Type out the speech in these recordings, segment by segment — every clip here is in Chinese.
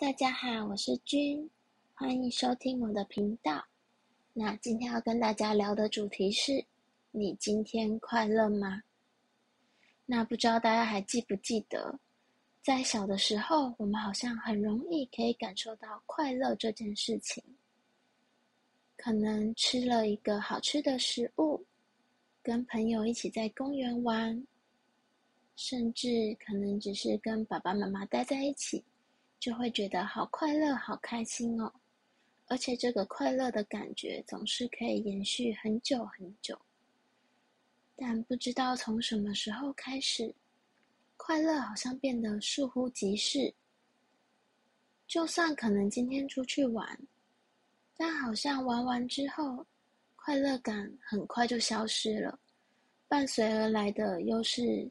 大家好，我是君，欢迎收听我的频道。那今天要跟大家聊的主题是：你今天快乐吗？那不知道大家还记不记得，在小的时候，我们好像很容易可以感受到快乐这件事情。可能吃了一个好吃的食物，跟朋友一起在公园玩，甚至可能只是跟爸爸妈妈待在一起。就会觉得好快乐、好开心哦，而且这个快乐的感觉总是可以延续很久很久。但不知道从什么时候开始，快乐好像变得倏忽即逝。就算可能今天出去玩，但好像玩完之后，快乐感很快就消失了，伴随而来的又是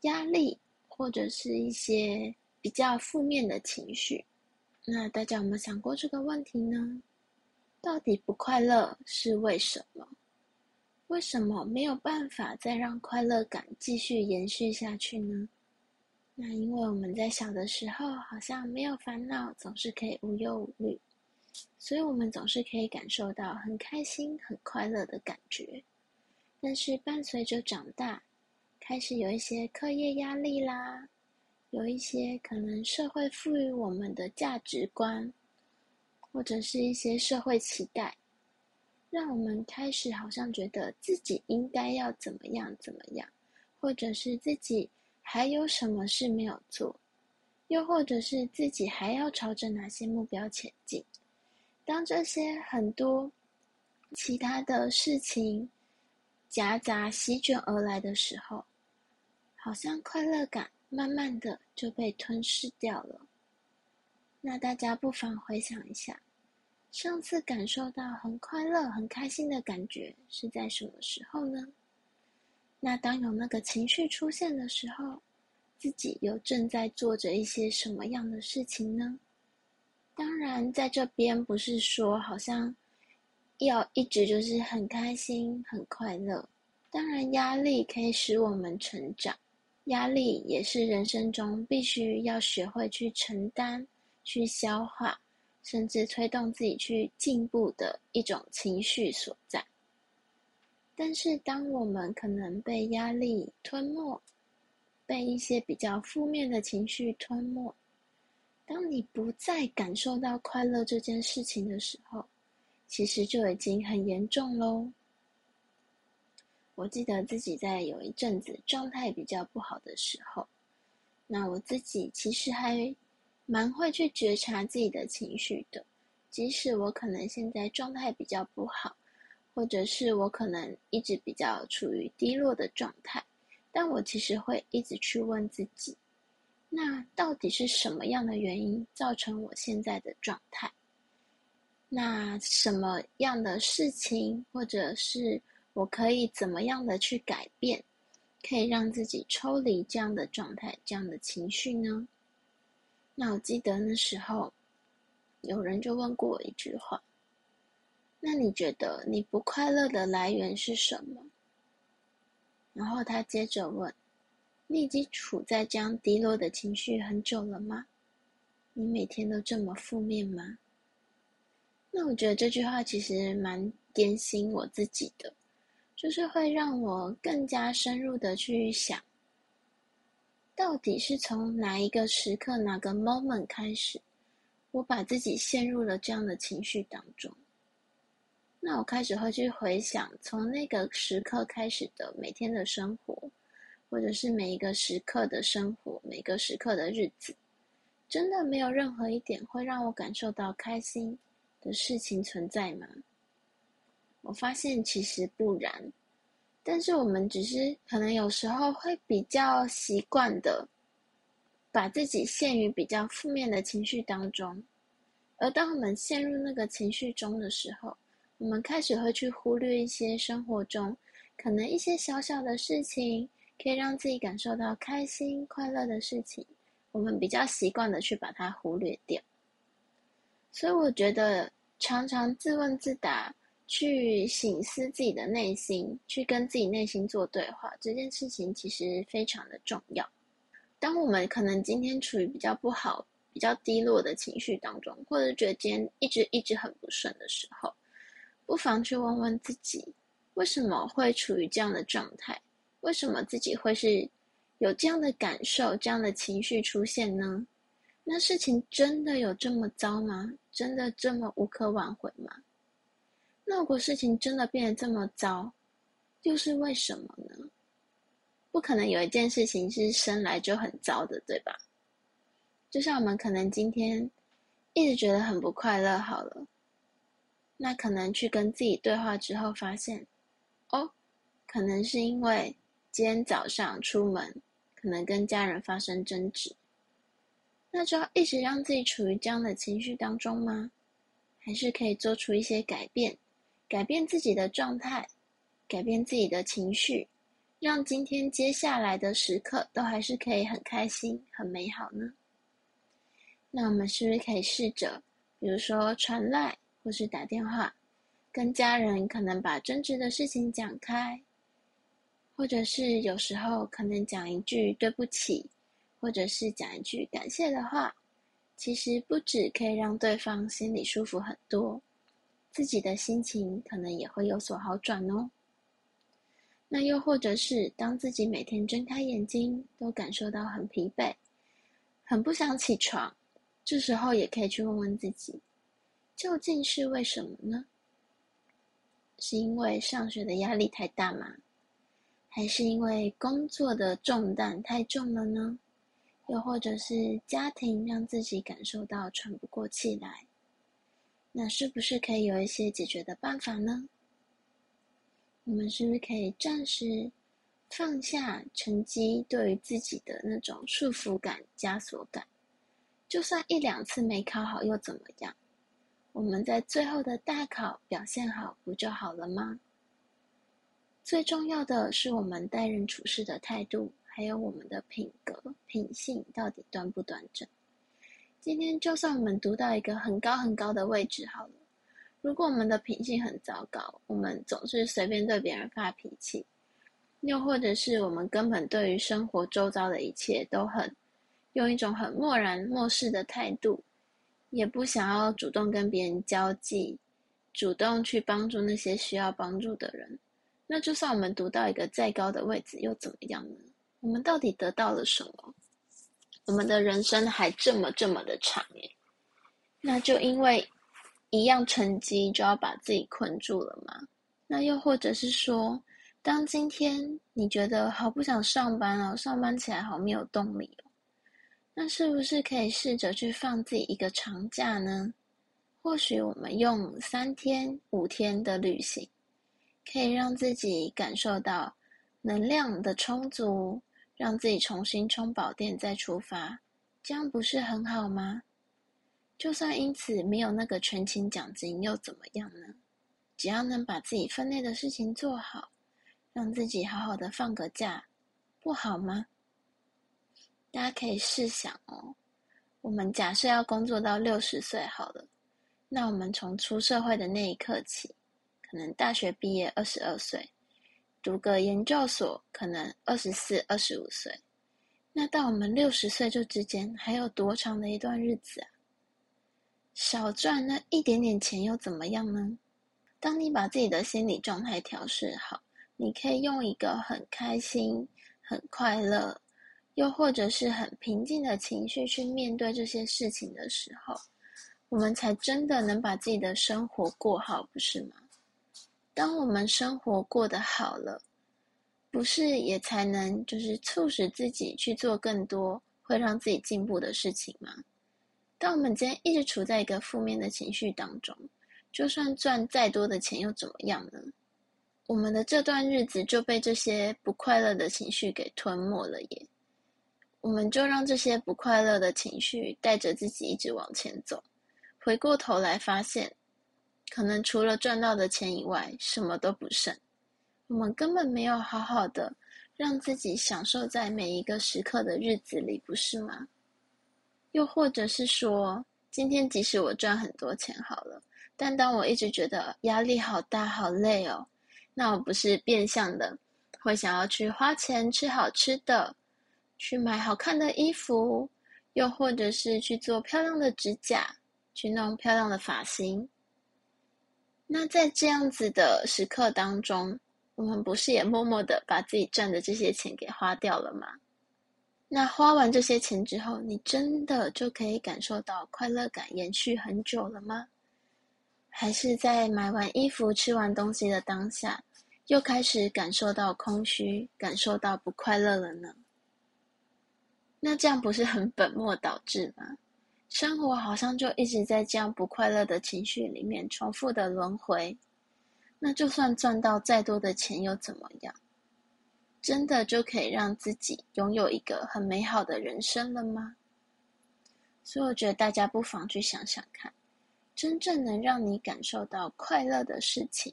压力或者是一些。比较负面的情绪，那大家有没有想过这个问题呢？到底不快乐是为什么？为什么没有办法再让快乐感继续延续下去呢？那因为我们在小的时候好像没有烦恼，总是可以无忧无虑，所以我们总是可以感受到很开心、很快乐的感觉。但是伴随着长大，开始有一些课业压力啦。有一些可能社会赋予我们的价值观，或者是一些社会期待，让我们开始好像觉得自己应该要怎么样怎么样，或者是自己还有什么事没有做，又或者是自己还要朝着哪些目标前进。当这些很多其他的事情夹杂席卷而来的时候，好像快乐感。慢慢的就被吞噬掉了。那大家不妨回想一下，上次感受到很快乐、很开心的感觉是在什么时候呢？那当有那个情绪出现的时候，自己又正在做着一些什么样的事情呢？当然，在这边不是说好像要一直就是很开心、很快乐。当然，压力可以使我们成长。压力也是人生中必须要学会去承担、去消化，甚至推动自己去进步的一种情绪所在。但是，当我们可能被压力吞没，被一些比较负面的情绪吞没，当你不再感受到快乐这件事情的时候，其实就已经很严重喽。我记得自己在有一阵子状态比较不好的时候，那我自己其实还蛮会去觉察自己的情绪的。即使我可能现在状态比较不好，或者是我可能一直比较处于低落的状态，但我其实会一直去问自己：那到底是什么样的原因造成我现在的状态？那什么样的事情，或者是？我可以怎么样的去改变，可以让自己抽离这样的状态、这样的情绪呢？那我记得那时候，有人就问过我一句话：“那你觉得你不快乐的来源是什么？”然后他接着问：“你已经处在这样低落的情绪很久了吗？你每天都这么负面吗？”那我觉得这句话其实蛮点醒我自己的。就是会让我更加深入的去想，到底是从哪一个时刻、哪个 moment 开始，我把自己陷入了这样的情绪当中。那我开始会去回想，从那个时刻开始的每天的生活，或者是每一个时刻的生活，每个时刻的日子，真的没有任何一点会让我感受到开心的事情存在吗？我发现其实不然，但是我们只是可能有时候会比较习惯的，把自己陷于比较负面的情绪当中，而当我们陷入那个情绪中的时候，我们开始会去忽略一些生活中可能一些小小的事情，可以让自己感受到开心快乐的事情，我们比较习惯的去把它忽略掉。所以我觉得常常自问自答。去醒思自己的内心，去跟自己内心做对话，这件事情其实非常的重要。当我们可能今天处于比较不好比较低落的情绪当中，或者觉得今天一直一直很不顺的时候，不妨去问问自己，为什么会处于这样的状态？为什么自己会是有这样的感受、这样的情绪出现呢？那事情真的有这么糟吗？真的这么无可挽回吗？那如果事情真的变得这么糟，又是为什么呢？不可能有一件事情是生来就很糟的，对吧？就像我们可能今天一直觉得很不快乐，好了，那可能去跟自己对话之后，发现，哦，可能是因为今天早上出门，可能跟家人发生争执，那就要一直让自己处于这样的情绪当中吗？还是可以做出一些改变，改变自己的状态，改变自己的情绪，让今天接下来的时刻都还是可以很开心、很美好呢？那我们是不是可以试着，比如说传赖或是打电话，跟家人可能把争执的事情讲开，或者是有时候可能讲一句对不起，或者是讲一句感谢的话，其实不止可以让对方心里舒服很多，自己的心情可能也会有所好转哦。那又或者是当自己每天睁开眼睛都感受到很疲惫，很不想起床。这时候也可以去问问自己，究竟是为什么呢？是因为上学的压力太大吗？还是因为工作的重担太重了呢？又或者是家庭让自己感受到喘不过气来？那是不是可以有一些解决的办法呢？我们是不是可以暂时放下成绩对于自己的那种束缚感、枷锁感？就算一两次没考好又怎么样？我们在最后的大考表现好不就好了吗？最重要的是我们待人处事的态度，还有我们的品格品性到底端不端正。今天就算我们读到一个很高很高的位置好了，如果我们的品性很糟糕，我们总是随便对别人发脾气，又或者是我们根本对于生活周遭的一切都很。用一种很漠然漠视的态度，也不想要主动跟别人交际，主动去帮助那些需要帮助的人。那就算我们读到一个再高的位置，又怎么样呢？我们到底得到了什么？我们的人生还这么这么的长耶，那就因为一样成绩就要把自己困住了吗？那又或者是说，当今天你觉得好不想上班哦，上班起来好没有动力哦。那是不是可以试着去放自己一个长假呢？或许我们用三天、五天的旅行，可以让自己感受到能量的充足，让自己重新充饱电再出发，这样不是很好吗？就算因此没有那个全勤奖金又怎么样呢？只要能把自己分内的事情做好，让自己好好的放个假，不好吗？大家可以试想哦，我们假设要工作到六十岁好了，那我们从出社会的那一刻起，可能大学毕业二十二岁，读个研究所可能二十四、二十五岁，那到我们六十岁这之间还有多长的一段日子啊？少赚那一点点钱又怎么样呢？当你把自己的心理状态调试好，你可以用一个很开心、很快乐。又或者是很平静的情绪去面对这些事情的时候，我们才真的能把自己的生活过好，不是吗？当我们生活过得好了，不是也才能就是促使自己去做更多会让自己进步的事情吗？当我们今天一直处在一个负面的情绪当中，就算赚再多的钱又怎么样呢？我们的这段日子就被这些不快乐的情绪给吞没了耶。我们就让这些不快乐的情绪带着自己一直往前走，回过头来发现，可能除了赚到的钱以外，什么都不剩。我们根本没有好好的让自己享受在每一个时刻的日子里，不是吗？又或者是说，今天即使我赚很多钱好了，但当我一直觉得压力好大、好累哦，那我不是变相的会想要去花钱吃好吃的？去买好看的衣服，又或者是去做漂亮的指甲，去弄漂亮的发型。那在这样子的时刻当中，我们不是也默默的把自己赚的这些钱给花掉了吗？那花完这些钱之后，你真的就可以感受到快乐感延续很久了吗？还是在买完衣服、吃完东西的当下，又开始感受到空虚，感受到不快乐了呢？那这样不是很本末倒置吗？生活好像就一直在这样不快乐的情绪里面重复的轮回。那就算赚到再多的钱又怎么样？真的就可以让自己拥有一个很美好的人生了吗？所以我觉得大家不妨去想想看，真正能让你感受到快乐的事情，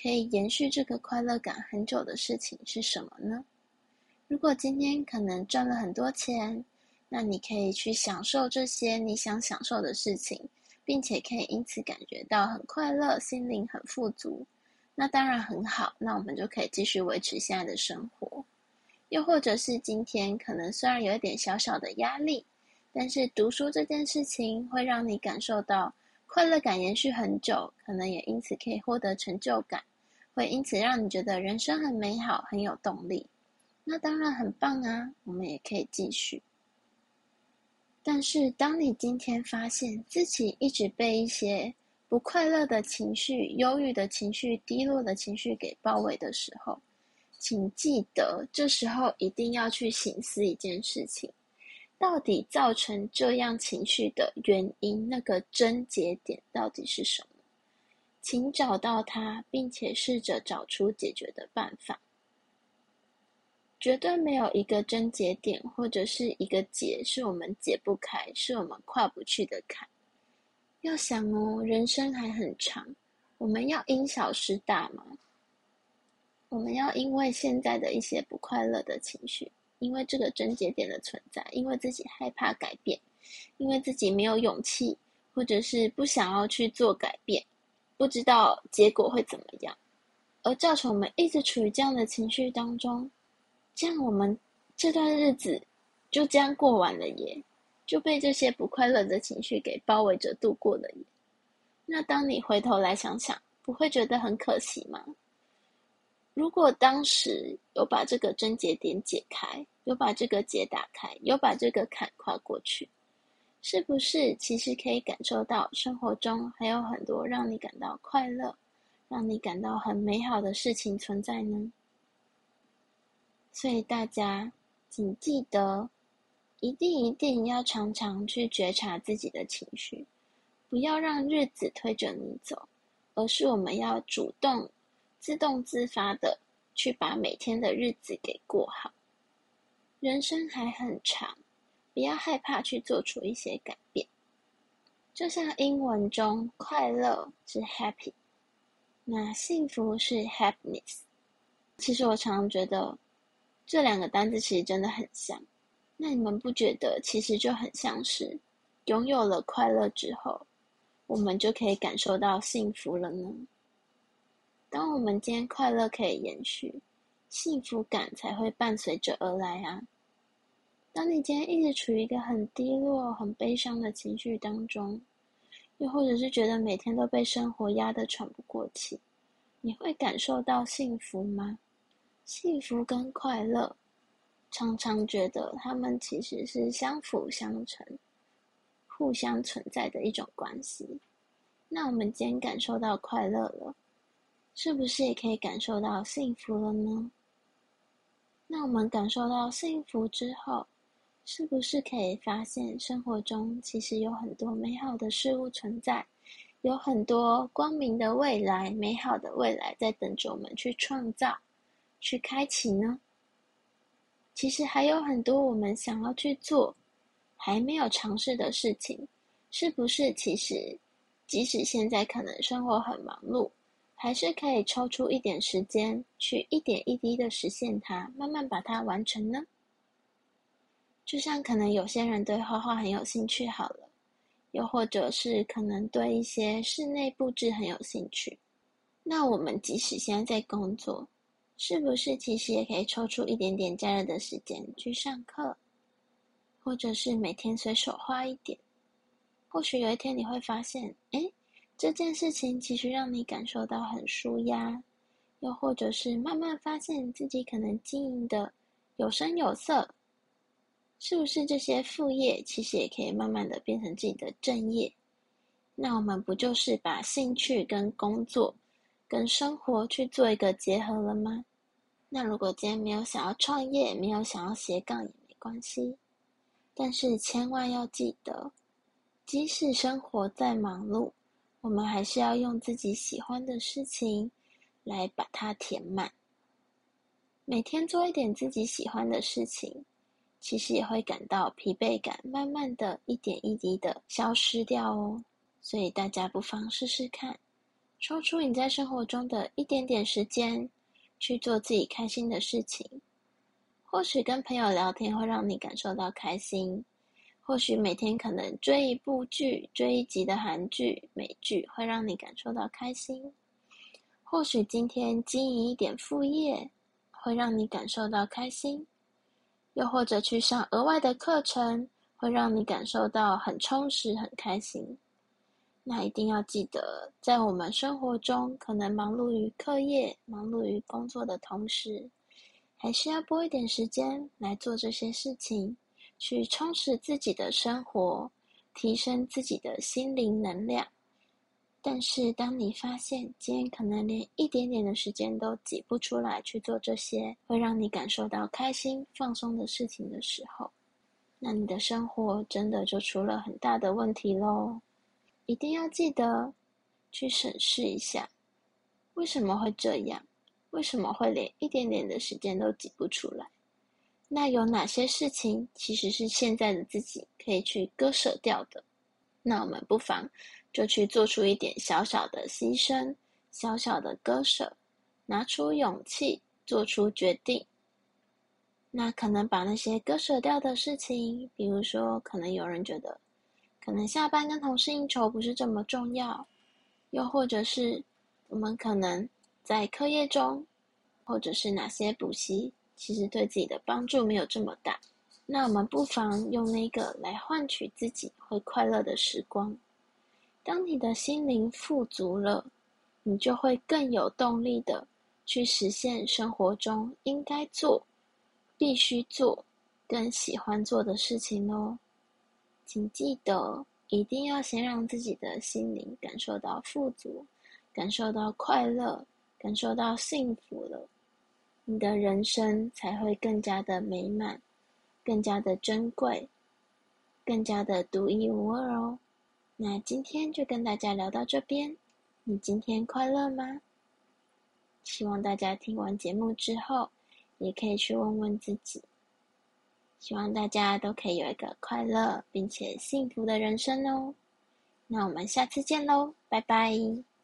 可以延续这个快乐感很久的事情是什么呢？如果今天可能赚了很多钱，那你可以去享受这些你想享受的事情，并且可以因此感觉到很快乐，心灵很富足，那当然很好。那我们就可以继续维持现在的生活。又或者是今天可能虽然有一点小小的压力，但是读书这件事情会让你感受到快乐感延续很久，可能也因此可以获得成就感，会因此让你觉得人生很美好，很有动力。那当然很棒啊，我们也可以继续。但是，当你今天发现自己一直被一些不快乐的情绪、忧郁的情绪、低落的情绪给包围的时候，请记得，这时候一定要去醒思一件事情：到底造成这样情绪的原因，那个症结点到底是什么？请找到它，并且试着找出解决的办法。绝对没有一个症结点或者是一个结是我们解不开、是我们跨不去的坎。要想哦，人生还很长，我们要因小失大吗？我们要因为现在的一些不快乐的情绪，因为这个症结点的存在，因为自己害怕改变，因为自己没有勇气，或者是不想要去做改变，不知道结果会怎么样，而造成我们一直处于这样的情绪当中。这样，我们这段日子就这样过完了耶，就被这些不快乐的情绪给包围着度过了耶。那当你回头来想想，不会觉得很可惜吗？如果当时有把这个症结点解开，有把这个结打开，有把这个坎跨过去，是不是其实可以感受到生活中还有很多让你感到快乐、让你感到很美好的事情存在呢？所以大家请记得，一定一定要常常去觉察自己的情绪，不要让日子推着你走，而是我们要主动、自动自发的去把每天的日子给过好。人生还很长，不要害怕去做出一些改变。就像英文中，快乐是 happy，那幸福是 happiness。其实我常常觉得。这两个单字其实真的很像，那你们不觉得其实就很像是拥有了快乐之后，我们就可以感受到幸福了呢？当我们今天快乐可以延续，幸福感才会伴随着而来啊！当你今天一直处于一个很低落、很悲伤的情绪当中，又或者是觉得每天都被生活压得喘不过气，你会感受到幸福吗？幸福跟快乐，常常觉得他们其实是相辅相成、互相存在的一种关系。那我们今天感受到快乐了，是不是也可以感受到幸福了呢？那我们感受到幸福之后，是不是可以发现生活中其实有很多美好的事物存在，有很多光明的未来、美好的未来在等着我们去创造？去开启呢？其实还有很多我们想要去做，还没有尝试的事情，是不是？其实，即使现在可能生活很忙碌，还是可以抽出一点时间，去一点一滴的实现它，慢慢把它完成呢？就像可能有些人对画画很有兴趣，好了，又或者是可能对一些室内布置很有兴趣，那我们即使现在在工作。是不是其实也可以抽出一点点假日的时间去上课，或者是每天随手画一点。或许有一天你会发现，哎，这件事情其实让你感受到很舒压。又或者是慢慢发现自己可能经营的有声有色，是不是这些副业其实也可以慢慢的变成自己的正业？那我们不就是把兴趣跟工作、跟生活去做一个结合了吗？那如果今天没有想要创业，没有想要斜杠也没关系，但是千万要记得，即使生活再忙碌，我们还是要用自己喜欢的事情。来把它填满。每天做一点自己喜欢的事情，其实也会感到疲惫感，慢慢的一点一滴的消失掉哦。所以大家不妨试试看，抽出你在生活中的一点点时间，去做自己开心的事情。或许跟朋友聊天会让你感受到开心，或许每天可能追一部剧、追一集的韩剧、美剧，会让你感受到开心。或许今天经营一点副业，会让你感受到开心；又或者去上额外的课程，会让你感受到很充实、很开心。那一定要记得，在我们生活中可能忙碌于课业、忙碌于工作的同时，还是要拨一点时间来做这些事情，去充实自己的生活，提升自己的心灵能量。但是，当你发现今天可能连一点点的时间都挤不出来去做这些会让你感受到开心、放松的事情的时候，那你的生活真的就出了很大的问题喽！一定要记得去审视一下，为什么会这样？为什么会连一点点的时间都挤不出来？那有哪些事情其实是现在的自己可以去割舍掉的？那我们不妨。就去做出一点小小的牺牲，小小的割舍，拿出勇气做出决定。那可能把那些割舍掉的事情，比如说，可能有人觉得，可能下班跟同事应酬不是这么重要，又或者是我们可能在课业中，或者是哪些补习，其实对自己的帮助没有这么大。那我们不妨用那个来换取自己会快乐的时光。当你的心灵富足了，你就会更有动力的去实现生活中应该做、必须做、更喜欢做的事情哦。请记得，一定要先让自己的心灵感受到富足，感受到快乐，感受到幸福了，你的人生才会更加的美满，更加的珍贵，更加的独一无二哦。那今天就跟大家聊到这边，你今天快乐吗？希望大家听完节目之后，也可以去问问自己。希望大家都可以有一个快乐并且幸福的人生哦。那我们下次见喽，拜拜。